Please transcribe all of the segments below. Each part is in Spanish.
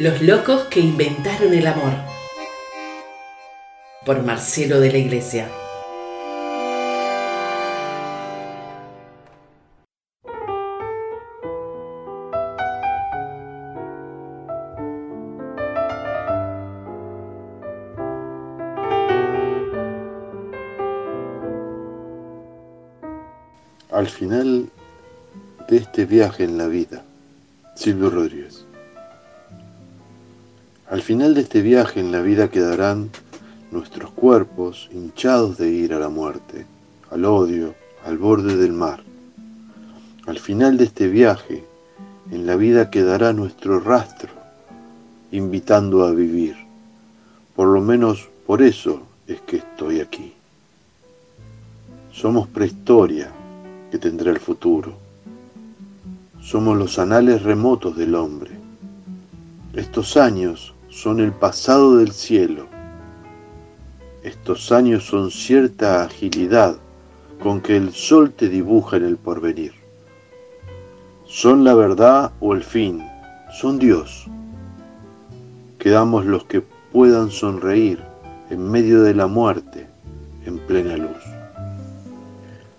Los locos que inventaron el amor. Por Marcelo de la Iglesia. Al final de este viaje en la vida, Silvio Rodríguez. Al final de este viaje en la vida quedarán nuestros cuerpos hinchados de ir a la muerte, al odio, al borde del mar. Al final de este viaje en la vida quedará nuestro rastro, invitando a vivir. Por lo menos por eso es que estoy aquí. Somos prehistoria, que tendrá el futuro. Somos los anales remotos del hombre. Estos años son el pasado del cielo. Estos años son cierta agilidad con que el sol te dibuja en el porvenir. Son la verdad o el fin, son Dios. Quedamos los que puedan sonreír en medio de la muerte, en plena luz.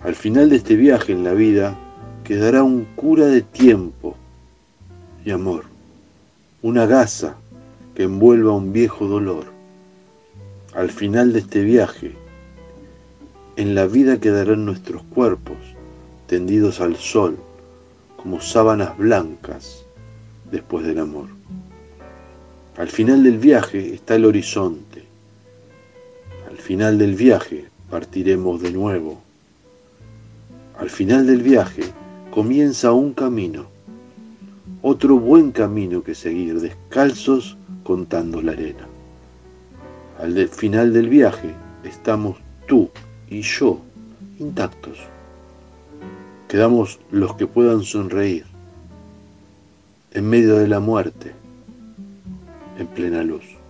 Al final de este viaje en la vida quedará un cura de tiempo y amor, una gasa que envuelva un viejo dolor. Al final de este viaje, en la vida quedarán nuestros cuerpos tendidos al sol como sábanas blancas después del amor. Al final del viaje está el horizonte. Al final del viaje partiremos de nuevo al final del viaje comienza un camino, otro buen camino que seguir, descalzos contando la arena. Al final del viaje estamos tú y yo intactos. Quedamos los que puedan sonreír en medio de la muerte, en plena luz.